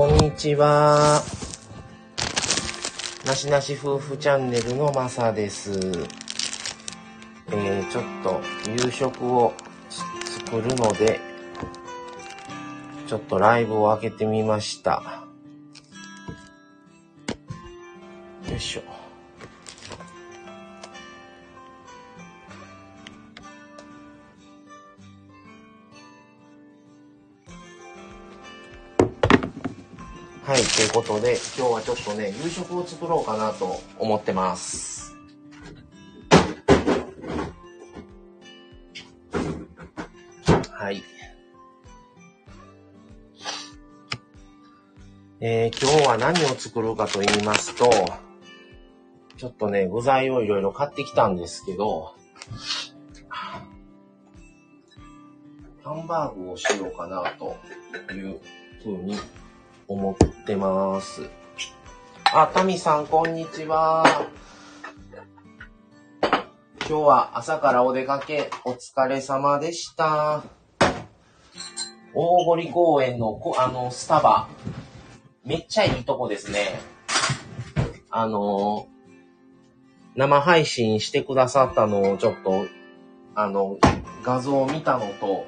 こんにちは。なしなし夫婦チャンネルのまさです。えー、ちょっと夕食を作るので、ちょっとライブを開けてみました。よいしょ。はい、ということで、今日はちょっとね、夕食を作ろうかなと思ってます。はい。えー、今日は何を作るかと言いますと、ちょっとね、具材をいろいろ買ってきたんですけど、ハンバーグをしようかなというふうに思ってます。あ、タミさん、こんにちは。今日は朝からお出かけお疲れ様でした。大堀公園のこあのスタバ、めっちゃいいとこですね。あの、生配信してくださったのをちょっと、あの、画像を見たのと、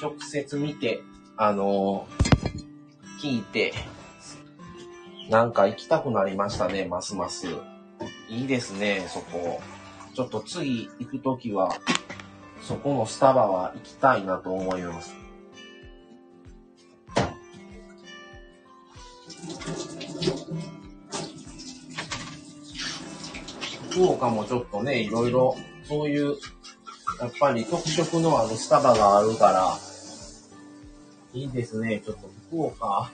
直接見て、あの、聞いて、なんか行きたくなりましたね、ますます。いいですね、そこ。ちょっと次行くときは、そこのスタバは行きたいなと思います。福岡もちょっとね、いろいろ、そういう、やっぱり特色のあるスタバがあるから、いいですね。ちょっと福岡、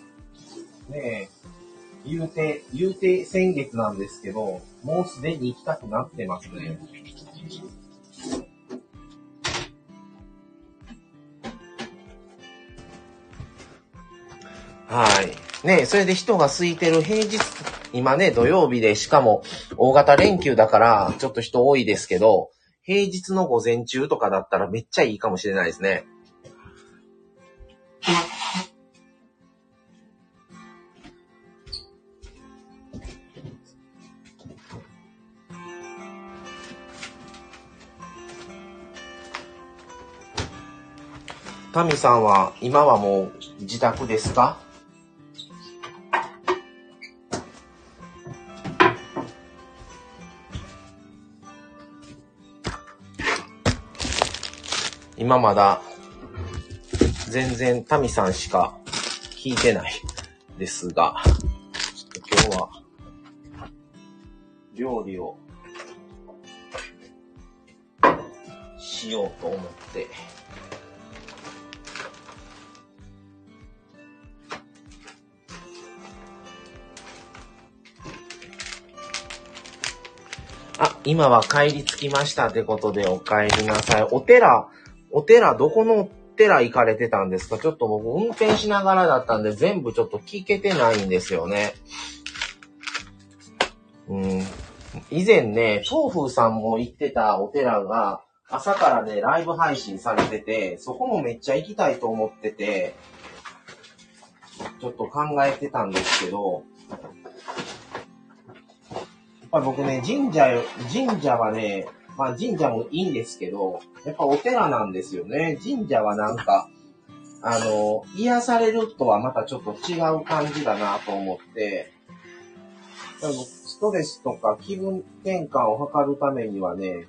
ねえ、言うて、言うて先月なんですけど、もうすでに行きたくなってますね。はい。ね、それで人が空いてる平日、今ね、土曜日で、しかも大型連休だから、ちょっと人多いですけど、平日の午前中とかだったらめっちゃいいかもしれないですね。タミさんは今はもう自宅ですか？今まだ全然タミさんしか聞いてないですが、ちょっと今日は料理をしようと思って、あ、今は帰り着きましたってことでお帰りなさい。お寺、お寺、どこの寺行かれてたんですか？ちょっと僕運転しながらだったんで全部ちょっと聞けてないんですよね。うん。以前ね、東風さんも行ってたお寺が朝からね、ライブ配信されてて、そこもめっちゃ行きたいと思ってて、ちょっと考えてたんですけど、やっぱり僕ね、神社、神社はね、まあ神社もいいんですけど、やっぱお寺なんですよね。神社はなんか、あの、癒されるとはまたちょっと違う感じだなと思って、でもストレスとか気分転換を図るためにはね、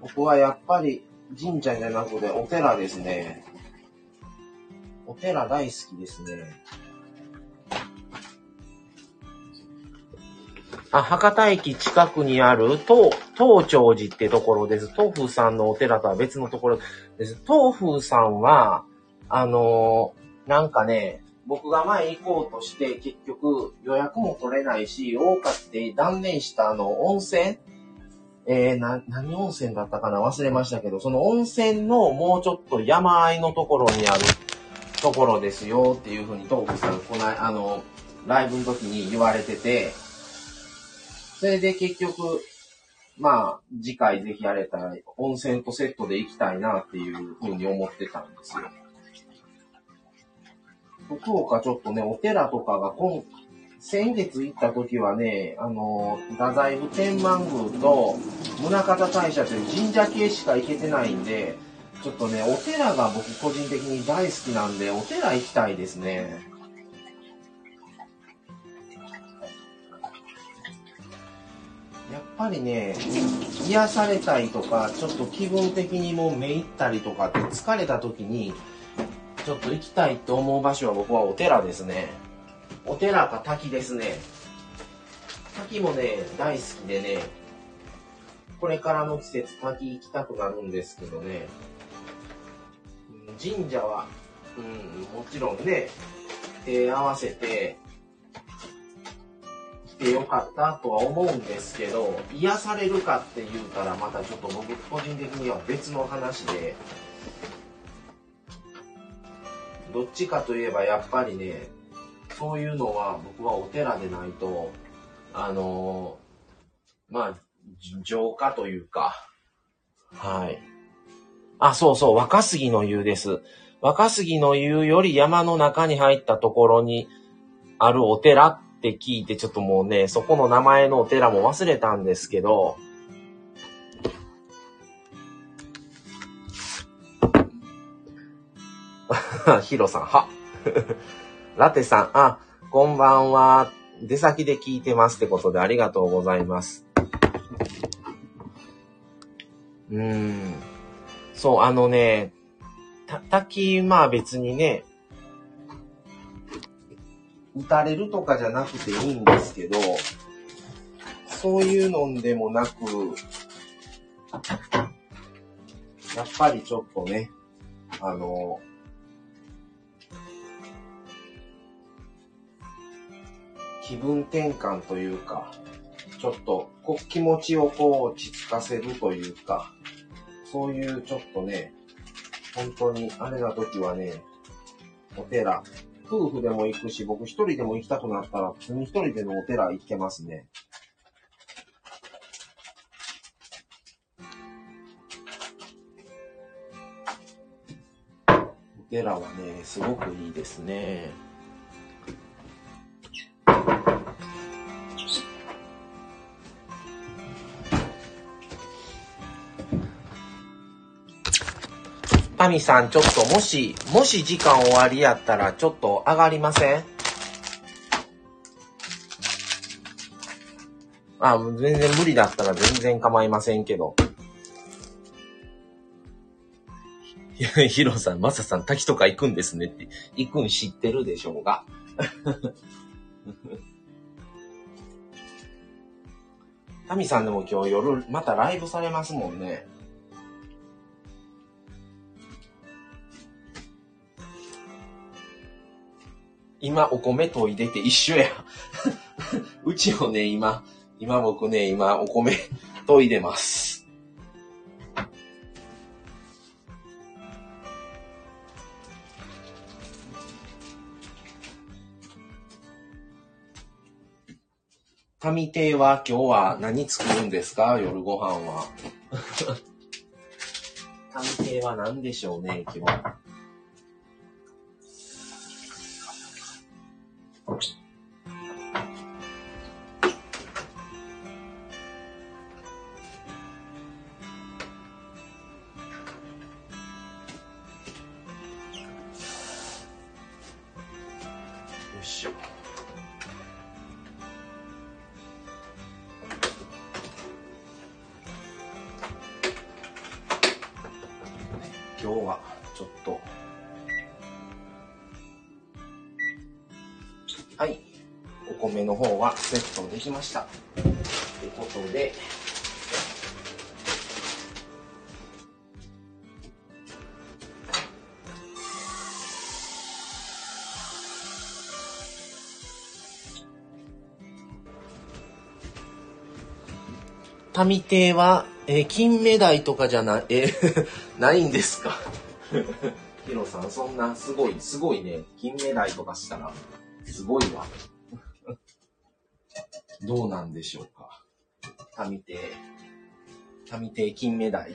僕はやっぱり神社じゃなくてお寺ですね。お寺大好きですね。あ、博多駅近くにある東、東長寺ってところです。東風さんのお寺とは別のところです。東風さんは、あのーなんかね、僕が前行こうとして結局予約も取れないし、多かって断念したあの温泉？えー、な、何温泉だったかな？忘れましたけど、その温泉のもうちょっと山あいのところにあるところですよっていうふうに東風さん、この、あの、ライブの時に言われてて、それで結局、まあ、次回ぜひやれたら、温泉とセットで行きたいなっていうふうに思ってたんですよ。福岡ちょっとね、お寺とかが今、先月行った時はね、あの、太宰府天満宮と宗像大社という神社系しか行けてないんで、ちょっとね、お寺が僕個人的に大好きなんで、お寺行きたいですね。ぱりね、癒されたいとか、ちょっと気分的にもめいったりとかって疲れた時に、ちょっと行きたいと思う場所は僕はお寺ですね。お寺か滝ですね。滝もね、大好きでね、これからの季節滝行きたくなるんですけどね、神社は、うん、もちろんね、手合わせて、てよかったとは思うんですけど、癒されるかって言うたらまたちょっと僕個人的には別の話で、どっちかといえばやっぱりね、そういうのは僕はお寺でないと、あの、まあ、浄化というか、はい。あ、そうそう、若杉の湯です。若杉の湯より山の中に入ったところにあるお寺って聞いて、ちょっともうね、そこの名前のお寺も忘れたんですけど、ヒロさん、は。ラテさん、あ、こんばんは。出先で聞いてますってことでありがとうございます。うーん。そう、あのね、た、滝、まあ別にね、打たれるとかじゃなくていいんですけど、そういうのでもなく、やっぱりちょっとね、あの、気分転換というか、ちょっとこ気持ちをこう落ち着かせるというか、そういうちょっとね、本当にあれな時はね、お寺、夫婦でも行くし、僕一人でも行きたくなったら、普通に一人でのお寺行けますね。お寺はね、すごくいいですね。タミさん、ちょっともし、もし時間終わりやったら、ちょっと上がりません？あ、全然無理だったら全然構いませんけど。ヒロさん、マサさん、滝とか行くんですねって。行くん知ってるでしょうが。タミさんでも今日夜、またライブされますもんね。今お米研いでて一緒や。うちもね、今、今僕ね、今お米研いでます。神亭は今日は何作るんですか？夜ご飯は。神亭は何でしょうね、今日。きました。ってことで、民亭は、えー、金目鯛とかじゃない、えー、ないんですか？ヒロさん、そんな、すごい、すごいね。金目鯛とかしたら、すごいわ。どうなんでしょうか。タミテ、タミテ金目鯛。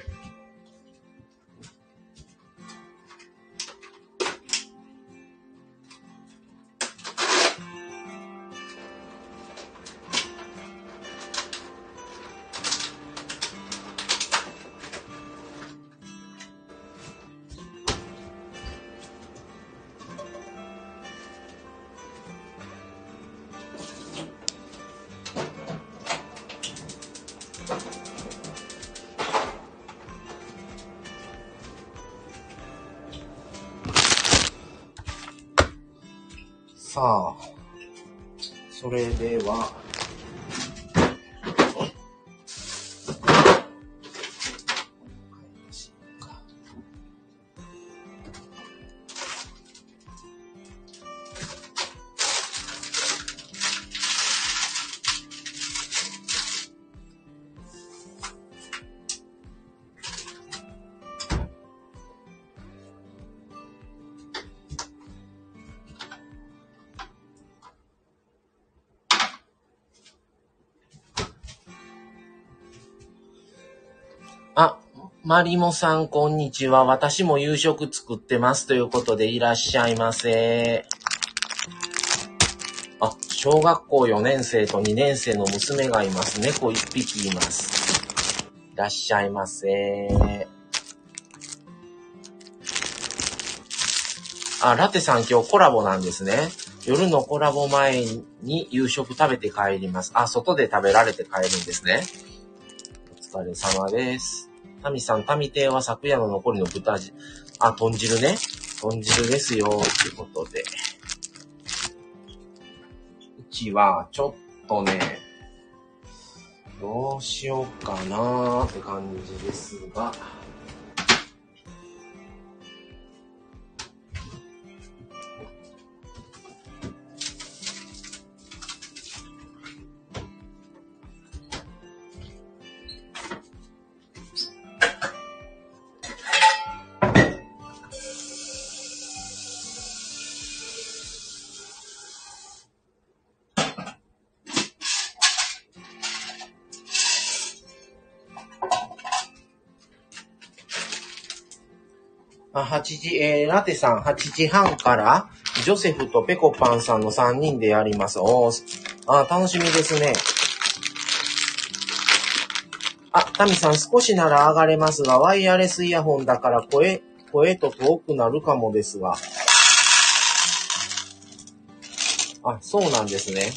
さあ、それでは、マリモさん、こんにちは。私も夕食作ってます。ということで、いらっしゃいませ。あ、小学校4年生と2年生の娘がいます。猫1匹います。いらっしゃいませ。あ、ラテさん今日コラボなんですね。夜のコラボ前に夕食食べて帰ります。あ、外で食べられて帰るんですね。お疲れ様です。タミさん、タミ亭は昨夜の残りの豚汁、あ、豚汁ね。豚汁ですよ、ということで。うちは、ちょっとね、どうしようかなーって感じですが。時、えー、ラテさん、8時半から、ジョセフとペコパンさんの3人でやります。おー、あ、楽しみですね。あ、タミさん、少しなら上がれますが、ワイヤレスイヤホンだから声、声と遠くなるかもですが。あ、そうなんですね。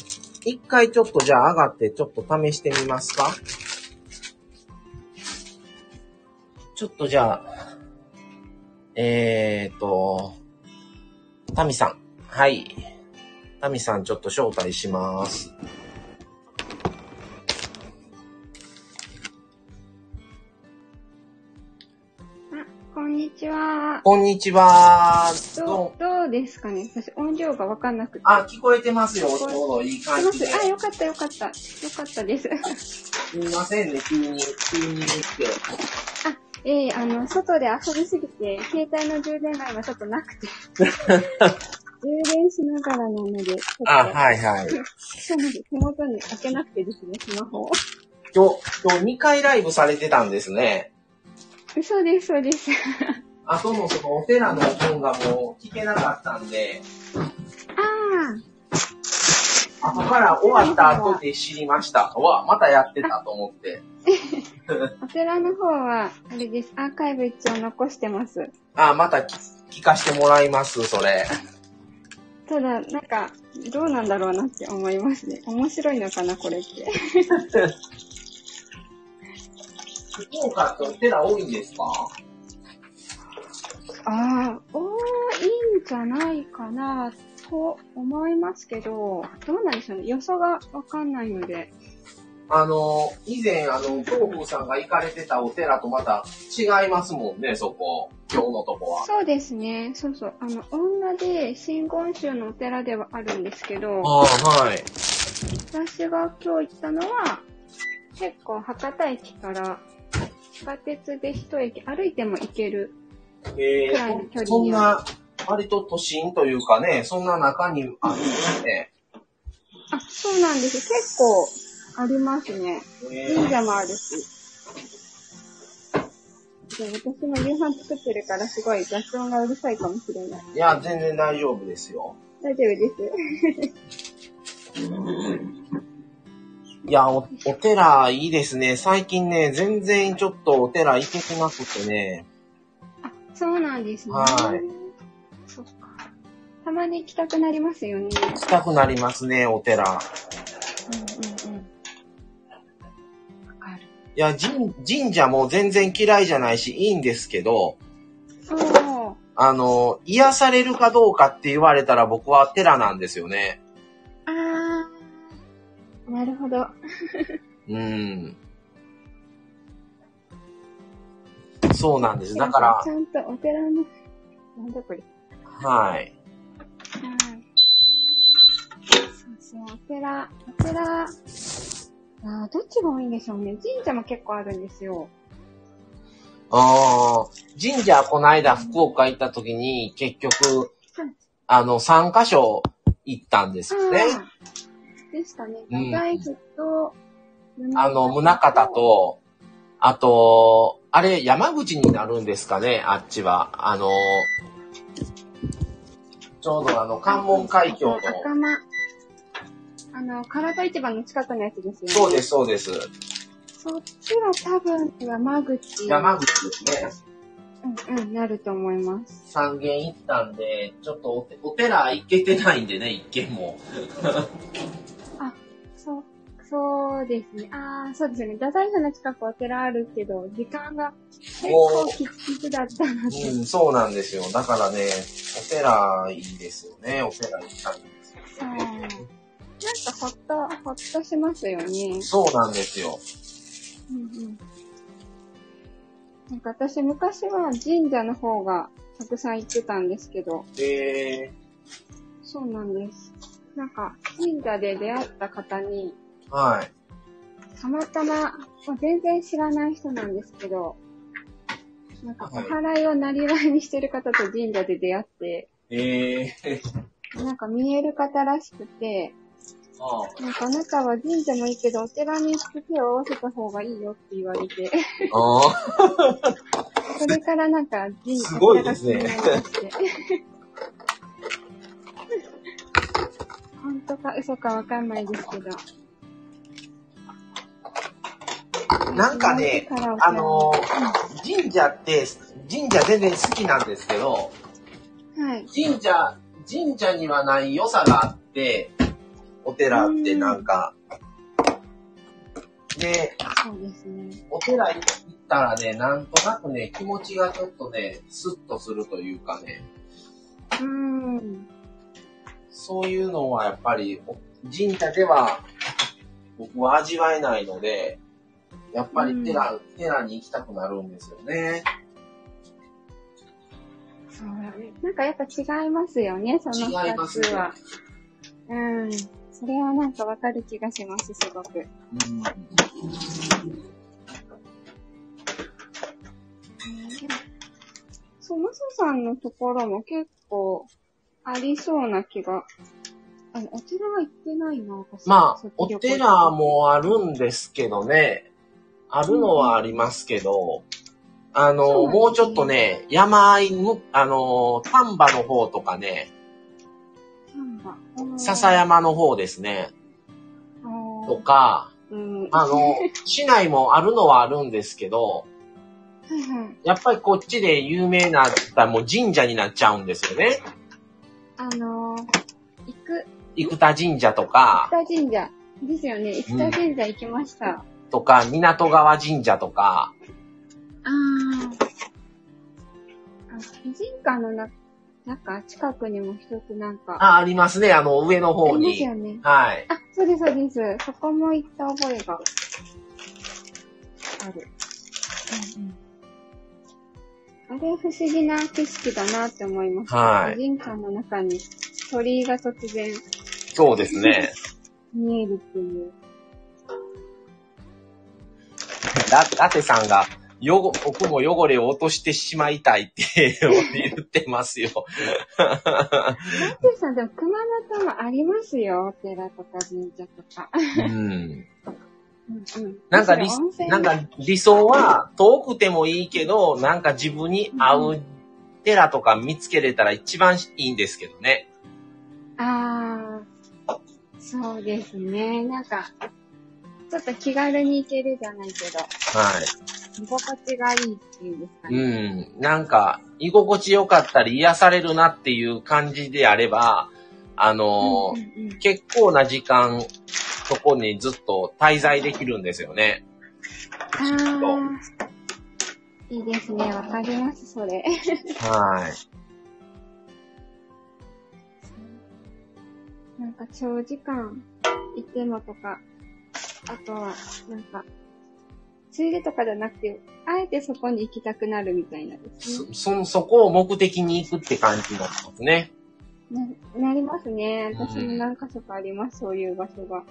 一回ちょっとじゃあ上がってちょっと試してみますかちょっとじゃあ、えーと、タミさん。はい。タミさんちょっと招待します。こんにちは。こんにちは。どどう？う、どうですかね？私音量がわかんなくて。あ、聞こえてますよ。ちょうどいい感じで。あ、よかったよかった。よかったです。すみませんね、急に、急に言って。ええあの、外で遊びすぎて、携帯の充電が今ちょっとなくて。充電しながらなので、あ、はいはい。そうなんです。手元に開けなくてですね、スマホを。今日、今日2回ライブされてたんですね。そうです、そうです。あとのそのお寺の本がもう聞けなかったんで、あ後から終わった後で知りました。うわ、またやってたと思って。あ、お寺の方は、あれです。アーカイブ一応残してます。あ、また聞聞かしてもらいます、それ。ただ、なんか、どうなんだろうなって思いますね。面白いのかな、これって。福岡ってお寺多いんですか？ああ、多いんじゃないかな、と思いますけど、どうなんでしょうね。予想がわかんないので。あの、以前、あの、東風さんが行かれてたお寺とまた違いますもんね、そこ。今日のとこは。そうですね。そうそう。あの、女で真言宗のお寺ではあるんですけど、ああ、はい。私が今日行ったのは、結構博多駅から地下鉄で一駅歩いても行ける。えくらいの距離ー、にそんな、割と都心というかね、そんな中にあるんですね。あ、そうなんです。結構ありますね。え神社もあるし。で私も夕飯作ってるからすごい雑音がうるさいかもしれない。いや、全然大丈夫ですよ。大丈夫です。いや、お、お寺いいですね。最近ね、全然ちょっとお寺行けてなくてね。あ、そうなんですね。はいそっか。たまに行きたくなりますよね。行きたくなりますね、お寺。うんうんうん。わかる。いや、神、神社も全然嫌いじゃないし、いいんですけど、そう。ああの、癒されるかどうかって言われたら僕は寺なんですよね。あー。なるほど。うん。そうなんです。だからち、ゃんとお寺の、なんだこれ。はい。はい。そうそう、お寺、お寺、あーどっちが多いんでしょうね。神社も結構あるんですよ。ああ、神社この間福岡行った時に結局、あの、3カ所行ったんですよね。でしたね。うん太宰府と、あの、宗方、と、あと、あれ、山口になるんですかね、あっちは。あの、ちょうどあの、関門海峡の、赤間。あの、唐戸市場の近くのやつですよね。そうです、そうです。そっちは多分山口。山口ですね。うんうん、なると思います。三軒行ったんで、ちょっとおてお寺行けてないんでね、一軒も。そう、ですね。ああ、そうですよね。太宰府の近くお寺あるけど、時間が結構きつだったので。うん、そうなんですよ。だからね、お寺いいですよね。お寺行きたいんです。よね。なんかほっと、ほっとしますよね。そうなんですよ。うんうん。なんか私昔は神社の方がたくさん行ってたんですけど、えそうなんです。なんか神社で出会った方に、ー、はい。たまたま、まあ全然知らない人なんですけど、なんかおはい祓いをなりわいにしてる方と神社で出会って、えー、なんか見える方らしくて、あなんかあなたは神社もいいけどお寺に行って手を合わせた方がいいよって言われて、あそれからなんか神社すごいですね。本当か嘘かわかんないですけど。なんかねあのー神社って、神社全然好きなんですけど、はい。神社、神社にはない良さがあって、お寺ってなんか、で、そうですね。お寺行ったらね、なんとなくね、気持ちがちょっとね、スッとするというかね、うーん。そういうのはやっぱり、お神社では僕は味わえないので、やっぱり寺、寺に行きたくなるんですよね。そうだね。なんかやっぱ違いますよね、その二違いますつは。うん。それはなんかわかる気がします、すごく。うんそう、マサさんのところも結構ありそうな気が。あの、お寺は行ってないな、私。まあお寺もあるんですけどね、あるのはありますけど、あの、そうねもうちょっとね、山あいむ、あの、丹波の方とかね、笹山の方ですね、とか、うん。あの、市内もあるのはあるんですけど。やっぱりこっちで有名なったらもう神社になっちゃうんですよね。あのー、行く、生田神社とか、生田神社。ですよね。生田神社行きました。とか、港川神社とか、あー。あ、婦人館のな、なんか近くにも一つなんか、あ、ありますね、あの上のあ方りますに。よね。はい。あ、そうです、そうです。そこも行った覚えがある。うんうん。あれ不思議な景色だなって思いました。はい婦人館の中に鳥居が突然そうですね。見えるっていう。だ、だてさんが、よご、僕も汚れを落としてしまいたいって言ってますよ。マテさん、でも熊本もありますよ。お寺とか神社とか。うん。うんうん。なんか理なんか理想は遠くてもいいけど、なんか自分に合う寺とか見つけれたら一番いいんですけどね。ああ、そうですね。なんか、ちょっと気軽に行けるじゃないけど、はい。居心地がいいっていうんですかね。うん。なんか、居心地良かったり、癒されるなっていう感じであれば、あの結構な時間、そこにずっと滞在できるんですよね。あーいいですね。わかります、それ。はい。なんか長時間いてもとか、あとは、なんか、ついでとかじゃなくて、あえてそこに行きたくなるみたいなですね。そ、そ、そこを目的に行くって感じになってますね。な、なりますね。私も何箇所かあります、そういう場所が。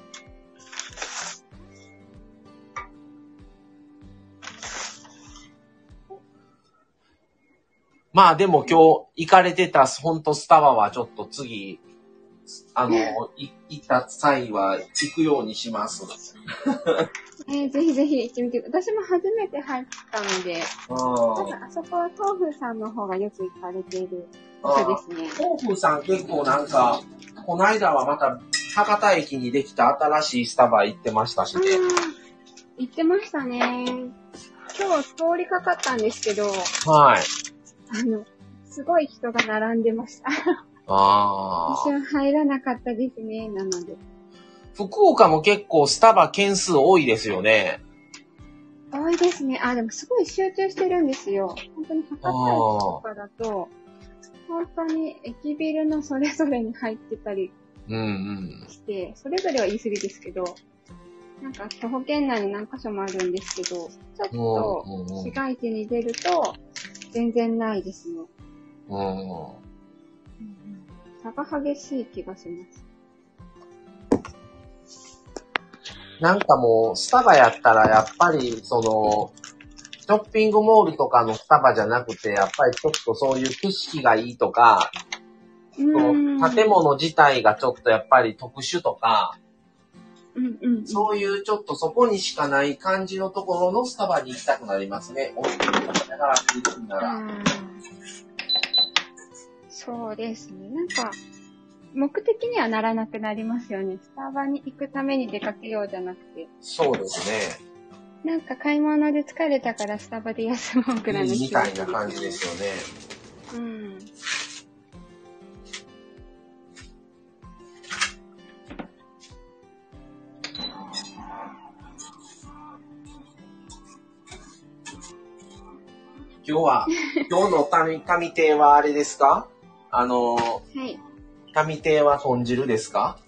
まあでも今日行かれてたほんとスタバはちょっと次、あの、い行った際は行くようにします。えーぜひぜひ行ってみて。私も初めて入ったので、うん。多分あそこは豆腐さんの方がよく行かれている場所ですね。豆腐さん結構なんか、この間はまた博多駅にできた新しいスタバ行ってましたしね。行ってましたね。今日通りかかったんですけど、はい。あの、すごい人が並んでました。ああ。私は入らなかったですね、なので。福岡も結構スタバ件数多いですよね。多いですね。あ、でもすごい集中してるんですよ。本当に博多駅とかだと、本当に駅ビルのそれぞれに入ってたりうんうん。して、それぞれは言い過ぎですけど、なんか徒歩圏内に何箇所もあるんですけど、ちょっとうんうんうん市街地に出ると全然ないですね。うん。差が激しい気がします。なんかもう、スタバやったら、やっぱり、その、ショッピングモールとかのスタバじゃなくて、やっぱりちょっとそういう景色がいいとか、建物自体がちょっとやっぱり特殊とか、うんうんうん。そういうちょっとそこにしかない感じのところのスタバに行きたくなりますね。おだからって言うんなら。そうですね。なんか、目的にはならなくなりますよね。スタバに行くために出かけようじゃなくて。そうですね。なんか買い物で疲れたからスタバで休もうくらいのみたいな感じですよね。うん。今日は、今日の神、神亭はあれですか？あの、はい。神亭は豚汁ですか？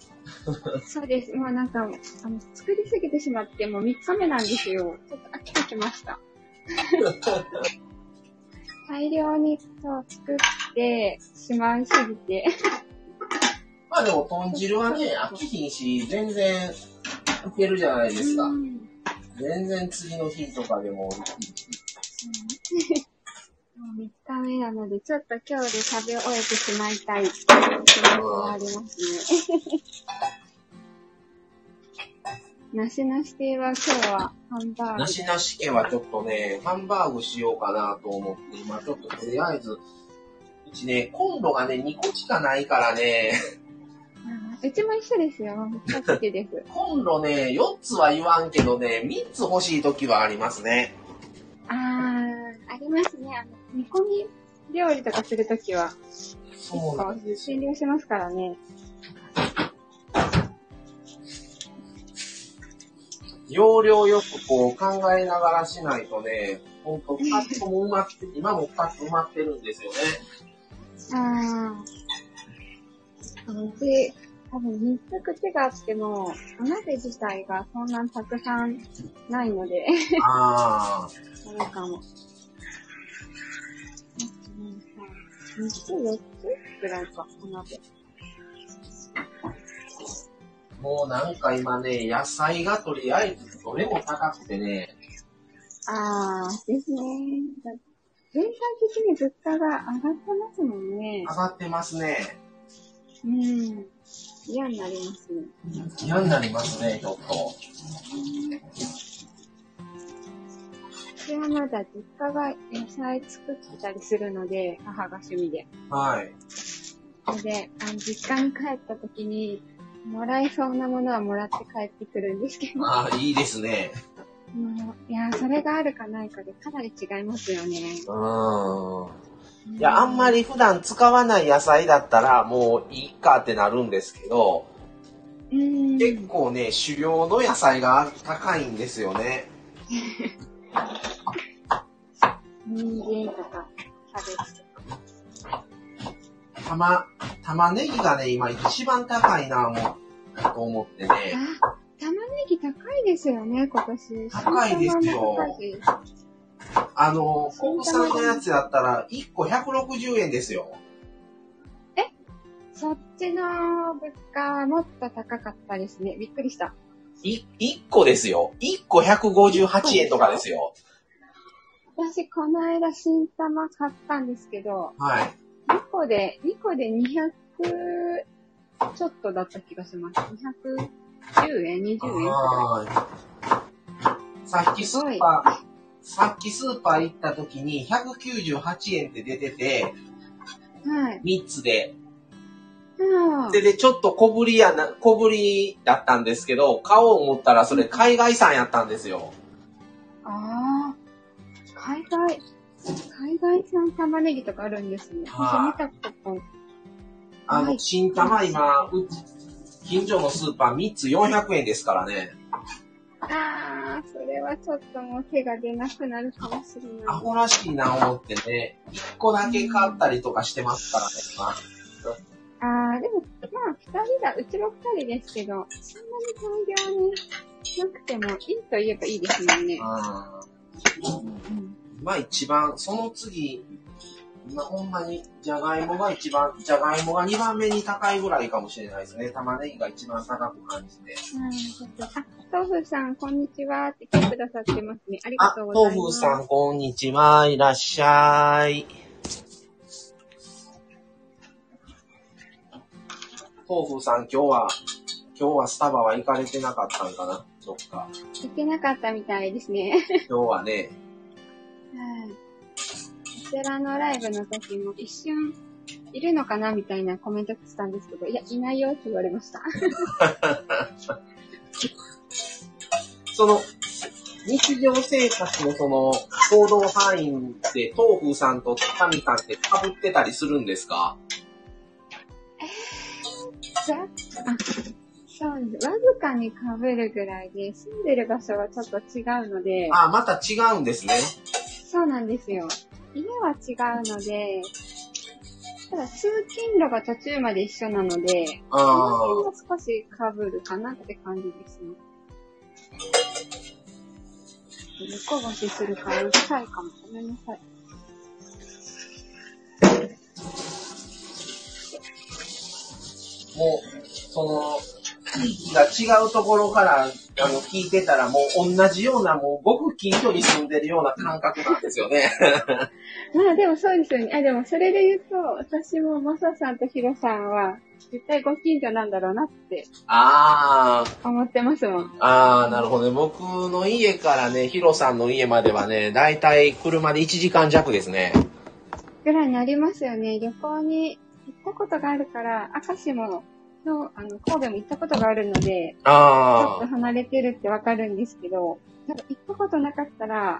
そうです。もうなんか、あの、作りすぎてしまって、もう3日目なんですよ。ちょっと飽きてきました。大量にそう作ってしまいすぎて。まあでも豚汁はね、飽きひんし、全然いけるじゃないですか。うん全然次の日とかでも3日目なので、ちょっと今日で食べ終えてしまいたい気持ちがありますね。なしなし亭は今日はハンバーグ。なしなし家はちょっとね、ハンバーグしようかなと思って、今ちょっととりあえず、うちね、コンロがね、2個しかないからね、うちも一緒ですよ。2つです。コンロね、4つは言わんけどね、3つ欲しい時はありますね。あー、ありますね。あの、煮込み料理とかするときは、そうなんですよ。減量しますからね。容量よくこう考えながらしないとね、ほんと2つとも埋まって、今も2つ埋まってるんですよね。あー。うち、多分3つ口があっても、お鍋自体がそんなたくさんないので、ああ。それかも。3つ、4つぐらいか、お鍋。もうなんか今ね、野菜がとりあえずどれも高くてね、あー、ですね。だ全体的に物価が上がってますもんね上。がってますね。うん。嫌になりますね。嫌になりますね、ちょっと。私はまだ実家が野菜作ってたりするので、母が趣味で。はい。それで、あの実家に帰った時に、もらえそうなものはもらって帰ってくるんですけど、ああ、いいですね。もういや、それがあるかないかでかなり違いますよね。うん。いや、あんまり普段使わない野菜だったらもういいかってなるんですけど、うん。結構ね、狩猟の野菜が高いんですよね。人参とか、キャベツとか。たま、玉ねぎがね、今一番高いな、もう、と思ってね。あ、玉ねぎ高いですよね、今年。高いですよあの、国産のやつやったら、1個160円ですよ。そっちの物価はもっと高かったですね。びっくりした。い、1個ですよ。1個158円とかですよ。私、この間新玉買ったんですけど、はい。2個で、2個で200ちょっとだった気がします。210円、20円？くらい。はーい。さっきスーパー、さっきスーパー行った時に198円って出てて、はい。3つで。うんで、で、ちょっと小ぶりやな、小ぶりだったんですけど、買おう思ったらそれ海外産やったんですよ。ああ、海外、海外産玉ねぎとかあるんですね。はい私見たこと。あの、はい新玉今、う近所のスーパー3つ400円ですからね。ああ、それはちょっともう手が出なくなるかもしれない。アホらしいな思ってね、1個だけ買ったりとかしてますからね、今。ああ、でも、まあ、二人だ、うちも二人ですけど、そんなに大量になくてもいいと言えばいいですもんね。うんうんまあ一番、その次、今ほんまに、じゃがいもが一番、じゃがいもが2番目に高いぐらいかもしれないですね。玉ねぎが一番高く感じて。うんちょっとあ、豆腐さん、こんにちはって来てくださってますね。ありがあ、とうございます。豆腐さん、こんにちは。いらっしゃい。豆腐さん、今日は、今日はスタバは行かれてなかったんかな？どっか。行けなかったみたいですね。今日はね、はい。こちらのライブの時も一瞬、いるのかなみたいなコメント来てたんですけど、いや、いないよって言われました。その、日常生活のその、行動範囲で、豆腐さんと神さんって被ってたりするんですか？じゃあ、そうです。わずかに被るぐらいで、住んでる場所はちょっと違うので、あ、また違うんですね。そうなんですよ。家は違うので、ただ通勤路が途中まで一緒なので、そのあ辺は少し被るかなって感じですね。猫越しするからうるさいかも。ごめんなさい。あ、もう、その、が違うところから、あの、聞いてたら、もう同じような、もう、ごく近所に住んでるような感覚なんですよね。まあでもそうですよね。あ、でもそれで言うと、私もマサさんとヒロさんは、絶対ご近所なんだろうなってああ、思ってますもん。ああ、なるほどね。僕の家からね、ヒロさんの家まではね、だいたい車で1時間弱ですね。ぐらいになりますよね。旅行に行ったことがあるから、明石も、の、あの、神戸も行ったことがあるので、ちょっあと離れてるってわかるんですけど、なんか行ったことなかったら、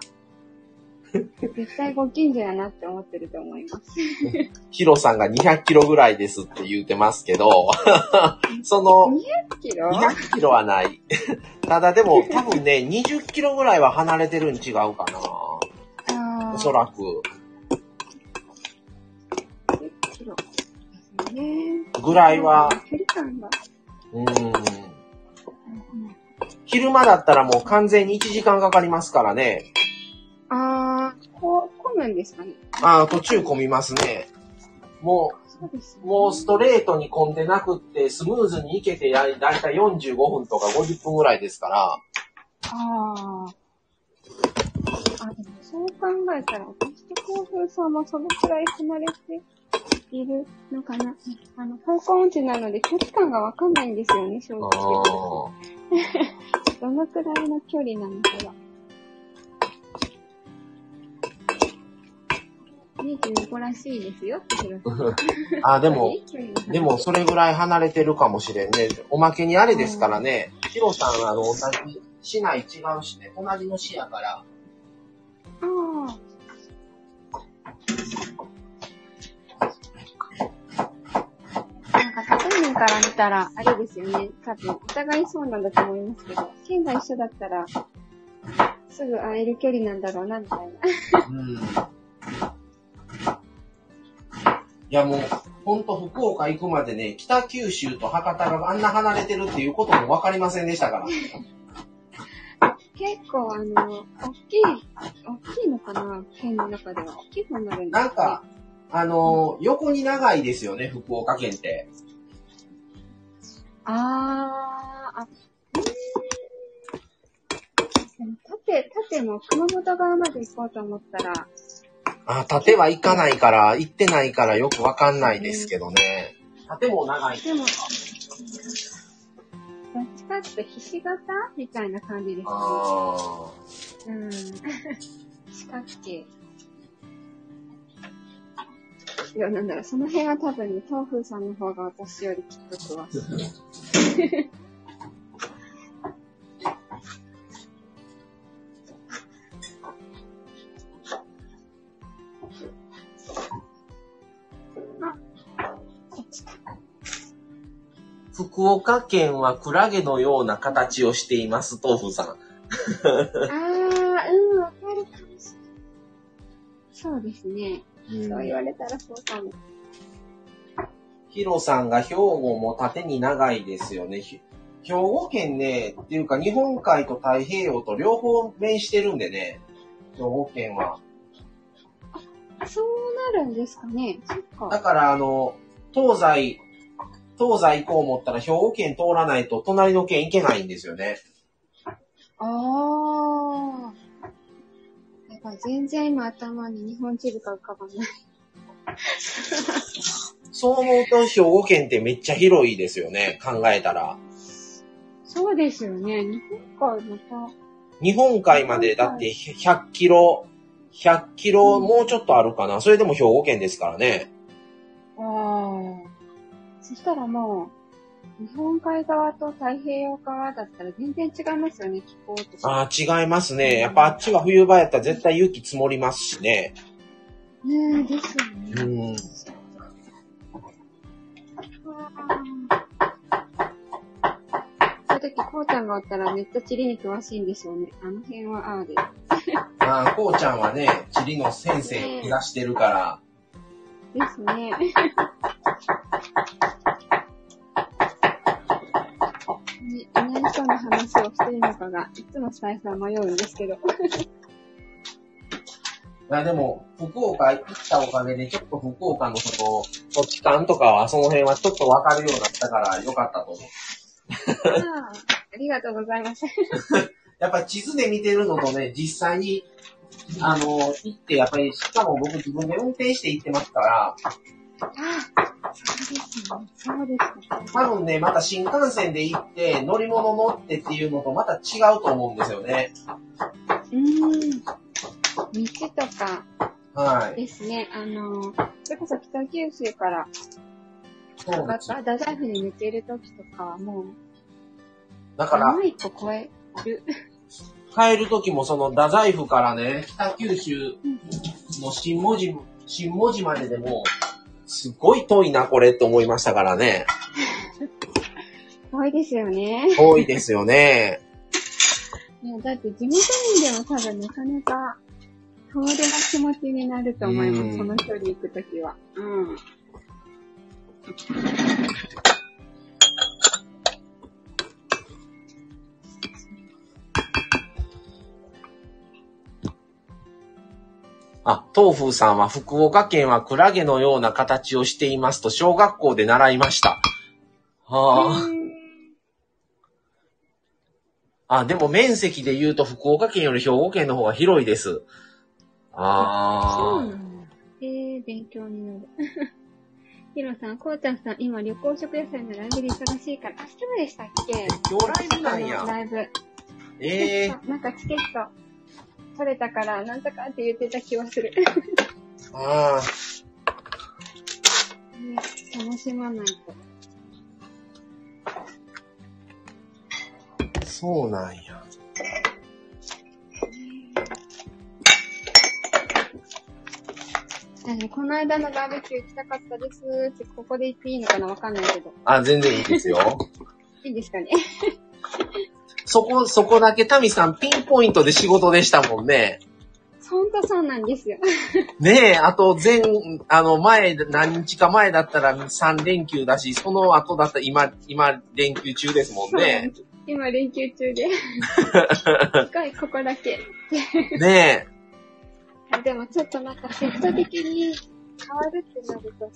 絶対ご近所やなって思ってると思います。ヒロさんが200キロぐらいですって言うてますけど、その、200キロ？200キロはない。ただでも多分ね、20キロぐらいは離れてるん違うかな。あおそらく。10キロですね。ぐらいは、距離感が。うん。うん昼間だったらもう完全に1時間かかりますからね。あー、こう、混むんですかね。ああ、途中混みますね。もそう。う、もうストレートに混んでなくって、スムーズに行けてや、だいたい45分とか50分ぐらいですから。ああ。あ、でもそう考えたら、私と甲風さんもそのくらい離れているのかな。あの、方向音痴なので距離感がわかんないんですよね、正あ直。ー どのくらいの距離なのかは。25らしいですよ。あ、でも、でも、それぐらい離れてるかもしれんね。おまけにあれですからね、ヒロさん、あの、同じ市内違うしね、隣の市やから、か、ら見たら、あれですよね。多分、お互いそうなんだと思いますけど、県が一緒だったら、すぐ会える距離なんだろうな、みたいな。うん。いやもう、ほんと福岡行くまでね、北九州と博多があんな離れてるっていうことも分かりませんでしたから。結構あの、大きい、大きいのかな県の中では。大きい方になるんですなんか、あのー横に長いですよね、福岡県って。あー、あ。でも縦、縦も熊本側まで行こうと思ったら、あ、縦は行かないから、行ってないからよくわかんないですけどね。縦も長い。でも、どっちかってひし形？みたいな感じですね。あうん。四角形。や、なんだろう、その辺は多分ね、東風さんの方が私よりきっと詳しい。福岡県はクラゲのような形をしています、豆腐さん。あー、うん、わかるかもしれない。そうですね。そう言われたらそうかも。ヒロさんが兵庫も縦に長いですよね。ひ兵庫県ね、っていうか日本海と太平洋と両方面してるんでね、兵庫県は。そうなるんですかね。そっか。だからあの、東西、東西行こう思ったら兵庫県通らないと隣の県行けないんですよね。ああ。やっぱ全然今頭に日本地図が浮かばない。そう思うと兵庫県ってめっちゃ広いですよね、考えたら。そうですよね。日本海また。日本海までだって100キロ、100キロもうちょっとあるかな。それでも兵庫県ですからね。ああ。そしたらもう、日本海側と太平洋側だったら全然違いますよね、気候とか。ああ、違いますね。やっぱあっちは冬場やったら絶対雪積もりますしね。ねえ、ですようね。ん。そういう時、こうちゃんがおったらめっちゃ地理に詳しいんでしょうね。あの辺はああで。ま あ、こうちゃんはね、地理の先生目指してるから、ですね。ね、いない人の話をしてるのかが、いつも再三迷うんですけど。まあでも、福岡行ったおかげで、ちょっと福岡のその、土地勘とかは、その辺はちょっとわかるようになったから、よかったと思う。ああ、ありがとうございます。やっぱり地図で見てるのとね、実際に、あの、行って、やっぱり、しかも僕自分で運転して行ってますから、ああ、そうですね。そうですね。多分ね、また新幹線で行って、乗り物乗ってっていうのとまた違うと思うんですよね。うーん。道とかはい。ですね。あの、それこそ北九州から、そうまた太宰府に抜けるときとかはもう、だから、山一個超える。帰る時もその太宰府からね、北九州の新文字、新文字まででも、すごい遠いな、これって思いましたからね。遠いですよね。遠いですよね。いや、だって地元民でも多分なかなか、遠出な気持ちになると思います。うんその距離行くときは。うん。あ、東風さんは福岡県はクラゲのような形をしていますと小学校で習いました。はあ。あ、でも面積で言うと福岡県より兵庫県の方が広いです。そうあなんだ。えー、勉強になる。ヒロさん、こうちゃんさん、今旅行食野菜のライブで忙しいから、明日までしたっけ？あ。今日ライブなんや。ライブ。ええなんかチケット取れたから、なんとかって言ってた気はする。あね、楽しまないと。あ、そうなんや。この間のバーベキュー行きたかったですって、ここで言っていいのかなわかんないけど。あ、全然いいですよ。いいですかねそこ、そこだけタミさんピンポイントで仕事でしたもんね。ほんとそうなんですよ。ねえ、あと前、あの前、何日か前だったら3連休だし、その後だったら今、今連休中ですもんね。今連休中で。近い、ここだけ。ねあでもちょっとなんかセット的に変わるってなると3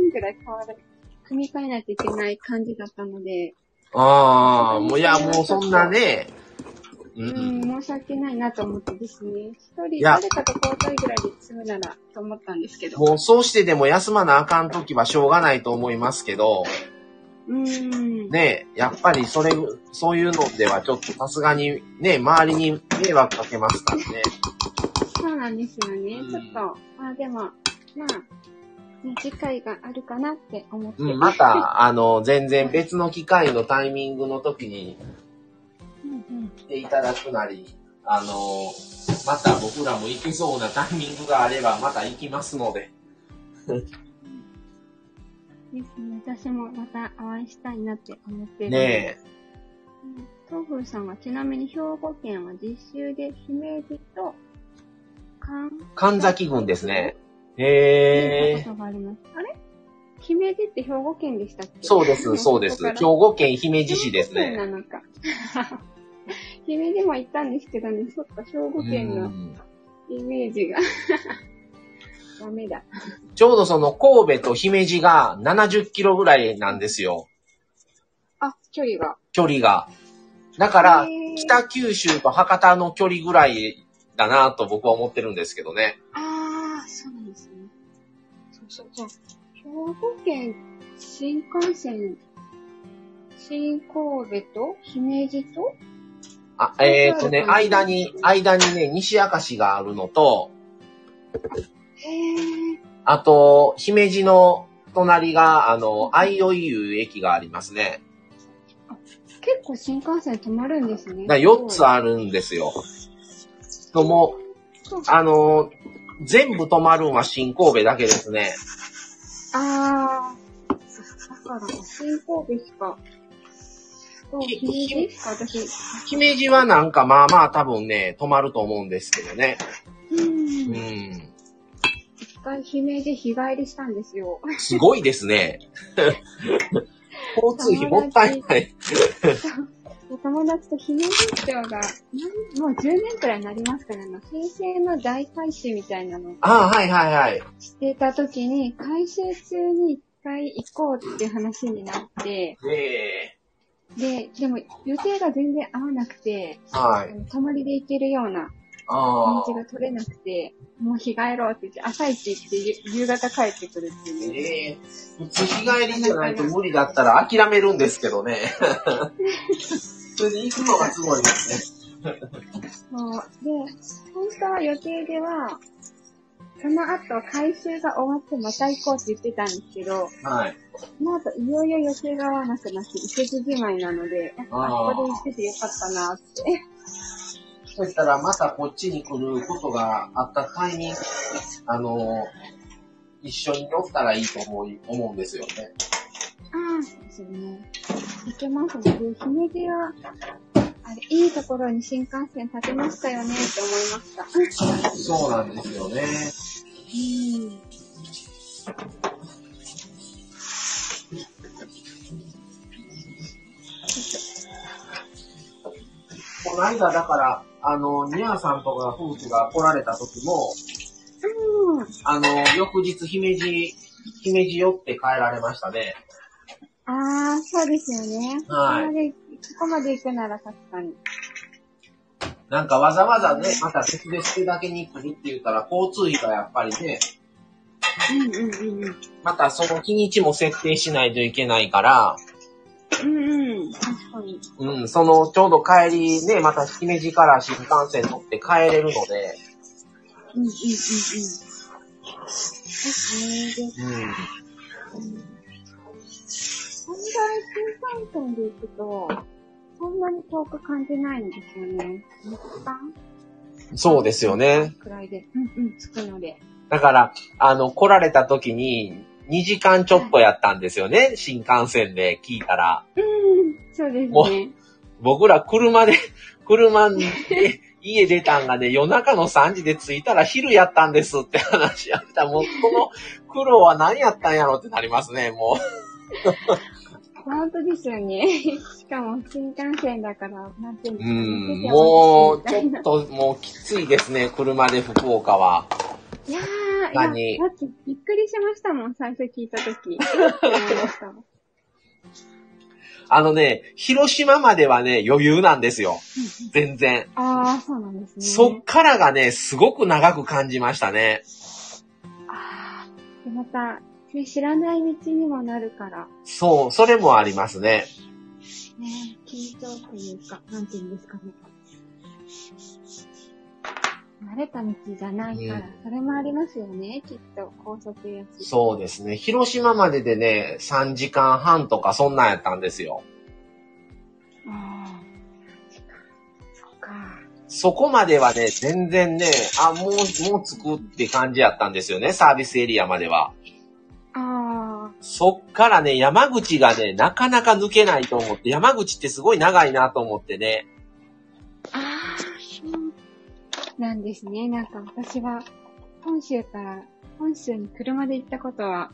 人ぐらい変わる。組み替えないといけない感じだったので、え。ああ、もういや、もうそんなね。ううん、ん。申し訳ないなと思ってですね。一人、誰かと交代ぐらいで済むならと思ったんですけど。もうそうしてでも休まなあかんときはしょうがないと思いますけど、うん。ねえ、やっぱりそれ、そういうのではちょっとさすがにね、周りに迷惑かけますからね。そうなんですよね。うんちょっと、まあでも、まあ、ね、次回があるかなって思って。うん、また、あの、全然別の機会のタイミングの時に。来ていただくなり、あの、また僕らも行けそうなタイミングがあればまた行きますので。ですね。私もまたお会いしたいなって思ってる。ねえ。うん。東風さんはちなみに兵庫県は実習で姫路と関神崎郡ですね。聞いへえ。たことがあります。あれ？姫路って兵庫県でしたっけ？そうです、そうです。兵庫県姫路市です兵庫県なね。のか。姫路も行ったんですけどね、そっか、兵庫県のうんイメージが。ダメだ。ちょうどその神戸と姫路が70キロぐらいなんですよ。あ、距離が。距離が。だから北九州と博多の距離ぐらいだなと僕は思ってるんですけどね。あ。そうそう。兵庫県新幹線、新神戸と姫路と？あ、えっ、とね、間に、間にね、西明石があるのと、へえ。あと、姫路の隣が、あの、相生湯駅がありますね。結構新幹線止まるんですね。だ4つあるんですよ。とも、あの、全部止まるんは新神戸だけですね。あー。だから、新神戸しか、と、姫路？しか私、姫路はなんかまあまあ多分ね、止まると思うんですけどね。うん。う一ん。回姫路日帰りしたんですよ。すごいですね。交通費もったいない。お友達と姫路町が、もう10年くらいになりますからね、平成の大改修みたいなのをああ、はいはいはい。していた時に、改修中に一回行こうっていう話になって、えで、でも予定が全然合わなくて、えはい。泊まりで行けるようなあ道が取れなくて、もう日帰ろうって言って、朝一行ってゆ夕方帰ってくるってあ。いう。ええ普通日帰りじゃないと無理だったら諦めるんですけどね。普通に行くのがすごいですね。そう。で、本当は予定では、その後回収が終わってまた行こうって言ってたんですけど、はい。その後いよいよ予定が合わなくなって、伊勢路じまいなので、やっぱあーここで行っててよかったなって。そしたらまたこっちに来ることがあったタイミング、あの、一緒に乗ったらいいと思う思うんですよね。ああ、そうですよね。行けますので、姫路は、あれ、いいところに新幹線建てましたよねって思いました。そうなんですよね。うん。この間だから、あの、ニャーさんとか夫婦が来られた時も、うん。あの、翌日姫路、姫路寄って帰られましたね。ああ、そうですよね。はいそこまで、そこまで行くなら確かに。なんかわざわざね、また別々でだけに来るって言ったら、交通費がやっぱりね、うんうんうんうん。またその日にちも設定しないといけないから、うんうん。確かに。うん、その、ちょうど帰りね、また姫路から新幹線乗って帰れるので、うんうんうんうん。ですね。で、うん。本来新幹線で行くと、そんなに遠く感じないんですよね。2時間そうですよね。くらいで、うんうん、着くので。だから、あの、来られた時に、2時間ちょっとやったんですよね、新幹線で聞いたら。うん、そうですもね。僕ら車で、車で家出たんがね、夜中の3時で着いたら昼やったんですって話やったら、もうこの苦労は何やったんやろってなりますね、も本当ですよね。しかも新幹線だから、なんていうんう。ですか、うん、もう、ちょっともうきついですね、車で福岡は。いやー、い何や、だってびっくりしましたもん、最初聞いたとき。あのね、広島まではね、余裕なんですよ。全然。ああ、そうなんですね。そっからがね、すごく長く感じましたね。ああ、でまた、ね知らない道にもなるから、そう、それもありますね。ね、緊張というか、なんていうんですかね。慣れた道じゃないから、うんそれもありますよね、きっと、高速やし。そうですね。広島まででね、3時間半とかそんなんやったんですよ。ああ、そっか。そこまではね、全然ね、あ、もう、もう着くって感じやったんですよね、サービスエリアまでは。あそっからね、山口がね、なかなか抜けないと思って、山口ってすごい長いなと思ってね。なんですね。なんか私は、本州から、本州に車で行ったことは、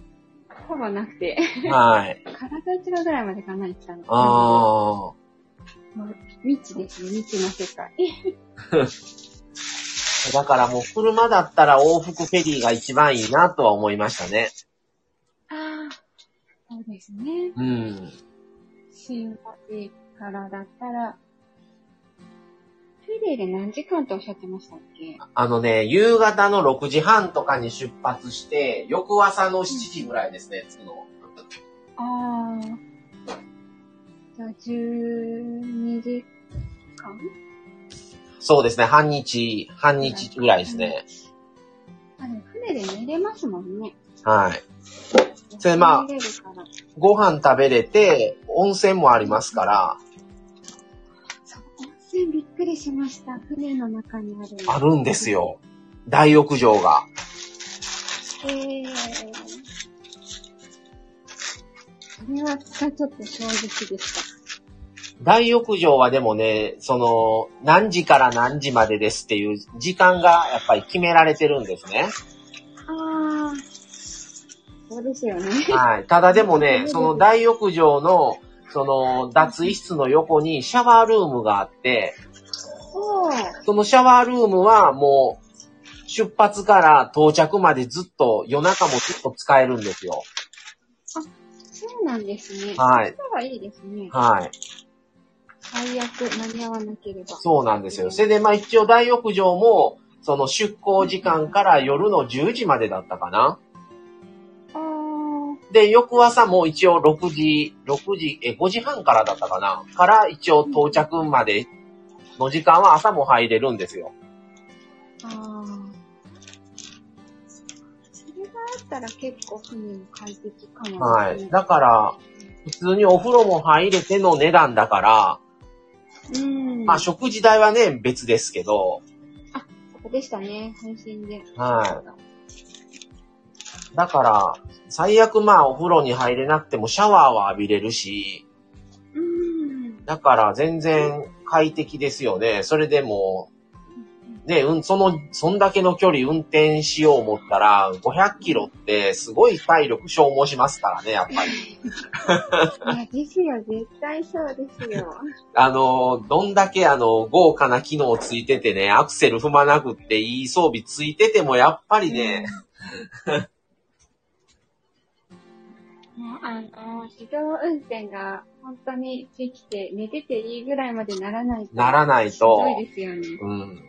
ほぼなくて、はい。体一番ぐらいまでかな、行ったの。ああ。もう未知ですね、未知の世界。だからもう車だったら往復フェリーが一番いいなとは思いましたね。ああ、そうですね。うん。新橋からだったら、フェリーで何時間とおっしゃってましたっけ？あのね、夕方の6時半とかに出発して、翌朝の7時ぐらいですね、着くの。ああ、じゃあ12時間？そうですね、半日、半日ぐらいですね。あ、でも船で寝れますもんね。はい。それまあ。ご飯食べれて、温泉もありますから、びっくりしました。船の中にあるの。あるんですよ。大浴場が。ええそれはちょっと衝撃でした。大浴場はでもね、その、何時から何時までですっていう時間がやっぱり決められてるんですね。ああ、そうですよね。はい。ただでもね、その大浴場の、その、脱衣室の横にシャワールームがあって、そのシャワールームはもう、出発から到着までずっと、夜中もずっと使えるんですよ。そうなんですね。はい。そはいいですね。はい。最悪間に合わなければ。そうなんですよ。それで、まあ一応大浴場も、その出港時間から夜の10時までだったかな。で、翌朝も一応6時、6時、え、5時半からだったかな。から一応到着までの時間は朝も入れるんですよ。あー。それがあったら結構船も快適かも、はい。だから、普通にお風呂も入れての値段だから、うん。まあ食事代はね、別ですけど、そうでしたね。配信で。はい。だから、最悪まあお風呂に入れなくてもシャワーは浴びれるし、うん。だから全然快適ですよね。それでも、ね、うん、その、そんだけの距離運転しよう思ったら、500キロってすごい体力消耗しますからね、やっぱり。いや、ですよ。絶対そうですよ。あの、どんだけあの、豪華な機能ついててね、アクセル踏まなくっていい装備ついてても、やっぱりね、もうあの、自動運転が本当にできて、寝てていいぐらいまでならないと。ならないとすごいですよね。うん。うん。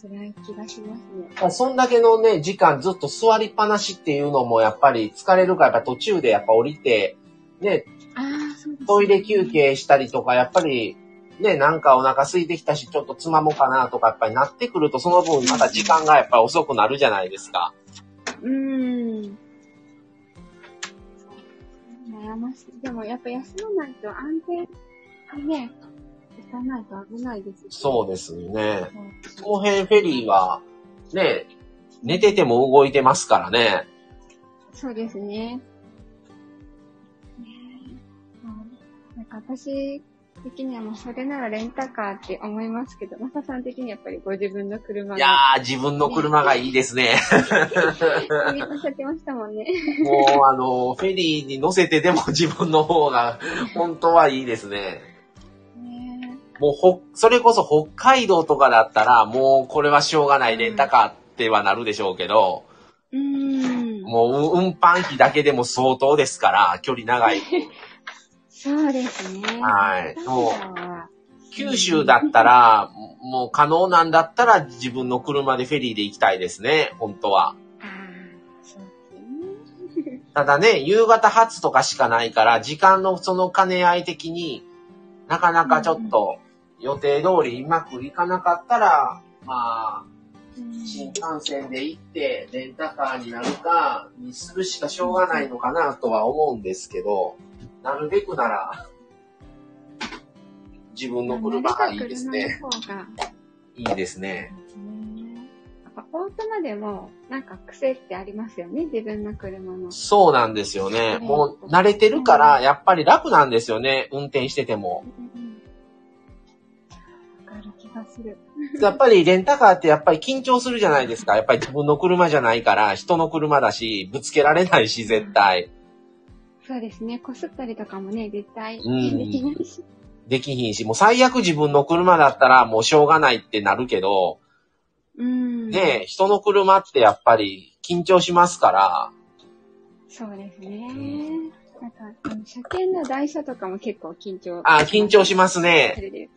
辛い気がしますね。そんだけのね、時間ずっと座りっぱなしっていうのもやっぱり疲れるから、やっぱ途中でやっぱ降りて、ね、ああ、そうです、ね。トイレ休憩したりとか、やっぱり、ね、なんかお腹空いてきたし、ちょっとつまもうかなとか、やっぱりなってくると、その分また時間がやっぱり遅くなるじゃないですか。うーん。悩ましい。でもやっぱ休まないと安全にね、行かないと危ないですしそうですよね。そうこの辺フェリーは、ね、寝てても動いてますからね。そうですね。ねえうんなんか私、的にはもうそれならレンタカーって思いますけど、マサさん的にはやっぱりご自分の車が。いやー、自分の車がいいですね。見乗せてましたもんね。もう、あの、フェリーに乗せてでも 自分の方が、本当はいいですね。ねもう、ほ、それこそ北海道とかだったら、もうこれはしょうがないレンタカーってはなるでしょうけど、うーん。もう、運搬費だけでも相当ですから、距離長い。そうですね。はい。もう九州だったら、もう可能なんだったら自分の車でフェリーで行きたいですね、本当は。ただね、夕方発とかしかないから、時間のその兼ね合い的になかなかちょっと予定通りうまくいかなかったら、まあ、新幹線で行ってレンタカーになるかにするしかしょうがないのかなとは思うんですけど、なるべくなら、自分の車がいいですね。いいですね。ねやっぱオートマでもなんか癖ってありますよね、自分の車の。そうなんですよね。もう慣れてるから、やっぱり楽なんですよね、運転してても。わかる気がする。やっぱりレンタカーってやっぱり緊張するじゃないですか。やっぱり自分の車じゃないから、人の車だし、ぶつけられないし、絶対。そうですね、こすったりとかもね、絶対うんできないし。できひんし、もう最悪自分の車だったらもうしょうがないってなるけど、うん。ねえ、人の車ってやっぱり緊張しますから、そうですね。なんか、あの車検の台車とかも結構緊張。あ緊張しますね。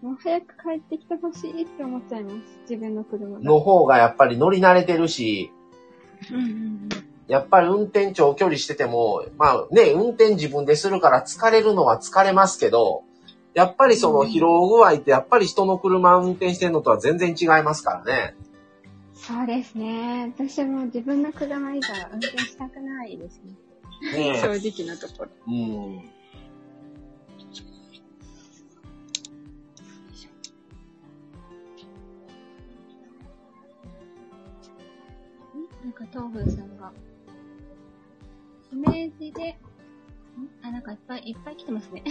もう早く帰ってきてほしいって思っちゃいます。自分の車が。の方がやっぱり乗り慣れてるし、うんうんうん。やっぱり運転長距離してても、まあね、運転自分でするから疲れるのは疲れますけど、やっぱりその疲労具合ってやっぱり人の車運転してるのとは全然違いますからね。そうですね。私も自分の車以外は運転したくないですね。ね 正直なところ。うん。か、東風さんが、イメージで、ん？あ、なんかいっぱいいっぱい来てますね。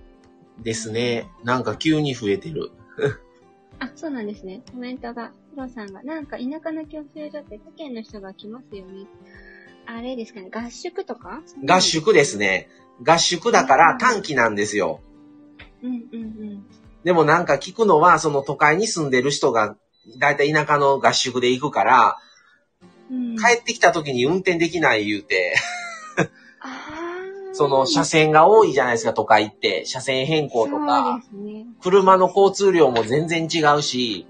ですね。なんか急に増えてる。あ、そうなんですね。コメントが、ヒロさんが、なんか田舎の教習所って他県の人が来ますよね。あれですかね、合宿とか？合宿ですね。合宿だから短期なんですよ。うんうんうん。でもなんか聞くのは、その都会に住んでる人が、だいたい田舎の合宿で行くから、うん、帰ってきた時に運転できない言うて、その車線が多いじゃないですか、都会って。車線変更とかね。車の交通量も全然違うし、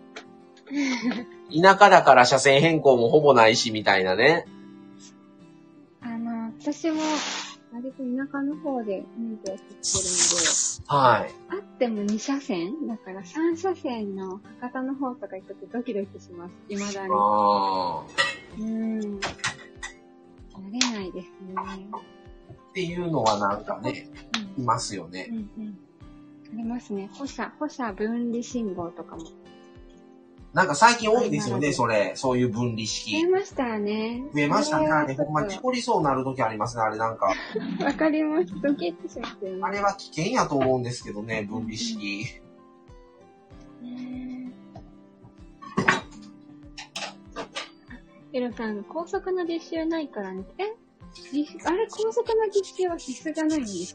田舎だから車線変更もほぼないし、みたいなね。あの、私も、割と田舎の方で免許を取ってるので、はい。あっても2車線だから3車線の博多の方とか行くとドキドキします。未だに。あーうん。慣れないですね。っていうのはなんかね、いますよねう。んうん。ありますね。歩車、歩車分離信号とかも。なんか最近多いですよね、それ。そういう分離増え式。ましたね。増えましたね。あれ、そほんま事故りそうになる時ありますね、あれなんか。わかります。ドキッとしますよね。あれは危険やと思うんですけどね、分離式。ねヒロさん、高速の実習ないからね。え？実あれ、高速の実習は必須がないんです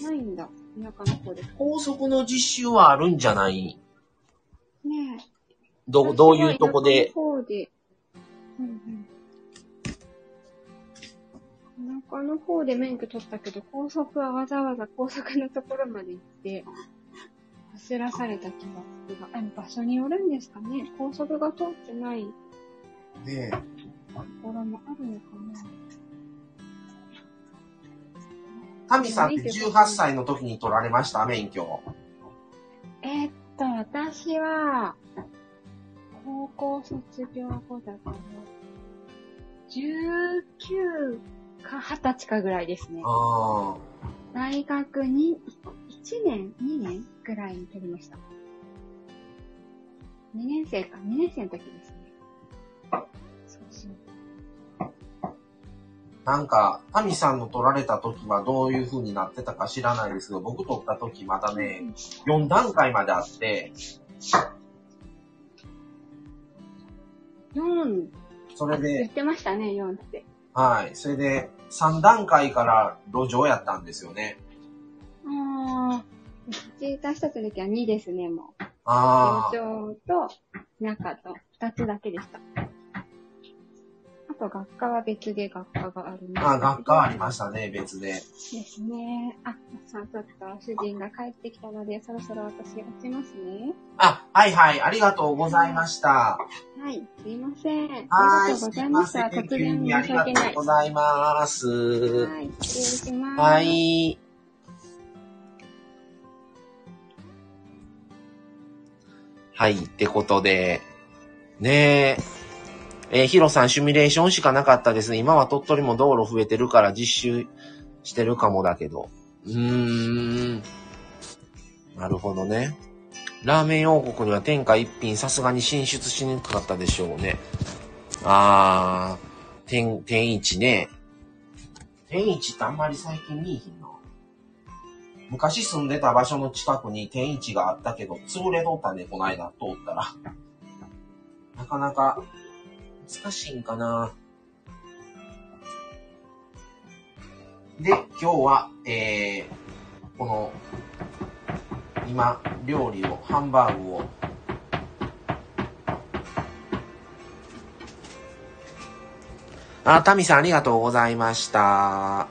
かね？ないんだ。田舎の方です。高速の実習はあるんじゃない。ど、どういうとこで？田舎の方で。うんうん。田舎の方で免許取ったけど、高速はわざわざ高速のところまで行って、走らされた気がするが、あ場所によるんですかね高速が通ってないねところもあるのかなタミさんって18歳の時に取られました免許。えーっと、私は、高校卒業後だから、19か20歳かぐらいですね。あ大学に1年 ?2 年ぐらいに取りました。2年生か、2年生の時ですね。そうそう。なんか、タミさんの撮られた時はどういう風になってたか知らないですけど、僕撮った時まだね、4段階まであって、4、それ言っで、てましたね、4って。はい。それで、3段階から路上やったんですよね。ああ、口出した時は2ですね、もう。あ路上と中と2つだけでした。あと学科は別で学科がありまあ。す。まあ、学科ありましたね、別で。ですね。あ、さん、ちょっと主人が帰ってきたので、そろそろ私落ちますね。あ、はいはい、ありがとうございました。はい、すいません。あはい、りがとうご。ざいました。突急然申し訳ないうご。ざいます。はい、失礼します。は。い。はい、ってことで、ねえ、えーヒロさんシミュレーションしかなかったですね。今は鳥取も道路増えてるから実習してるかもだけど。うーん。なるほどね。ラーメン王国には天下一品さすがに進出しにくかったでしょうね。あー、天、天一ね。天一ってあんまり最近見えひんな。昔住んでた場所の近くに天一があったけど、潰れとったね、こないだ通ったら。なかなか難しいんかな。で、今日は、えー、この、今、料理を、ハンバーグを、あ、タミさんありがとうございました。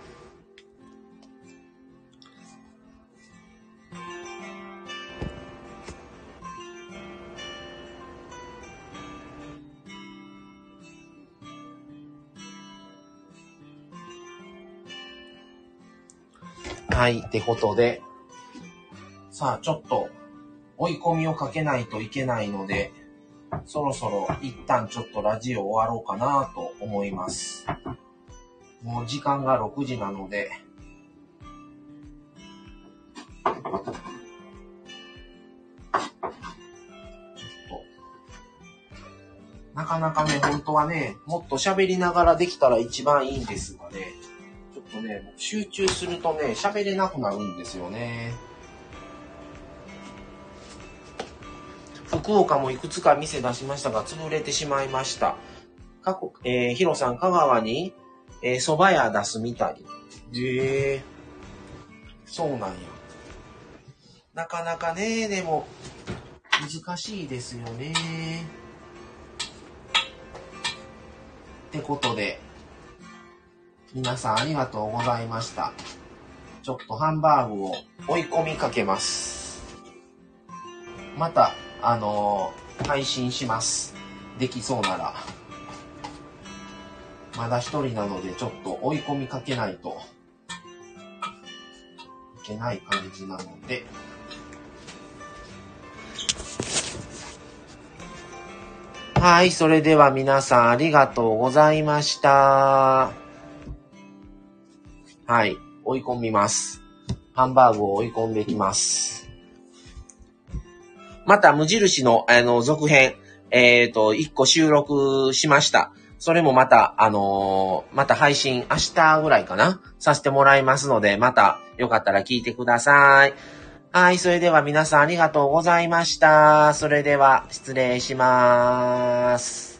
はい、ってことで、さあ、ちょっと、追い込みをかけないといけないので、そろそろ一旦ちょっとラジオ終わろうかなと思います。もう時間が6時なので、ちょっと、なかなかね、本当はね、もっと喋りながらできたら一番いいんですがね、とね、集中するとね、喋れなくなるんですよね。福岡もいくつか店出しましたが、潰れてしまいました。過去、えー、ヒロさん、香川に、えー、蕎麦屋出すみたい。へえそうなんや。なかなかね、でも、難しいですよね。ってことで、皆さんありがとうございました。ちょっとハンバーグを追い込みかけます。また、あのー配信します。できそうなら。まだ一人なので、ちょっと追い込みかけないといけない感じなので。はい、それでは皆さんありがとうございました。はい、追い込みます。ハンバーグを追い込んでいきます。また無印の、あの、続編、えっ、と、1個収録しました。それもまた、あのーまた配信明日ぐらいかな？させてもらいますので、またよかったら聞いてください。はい、それでは皆さんありがとうございました。それでは失礼しまーす。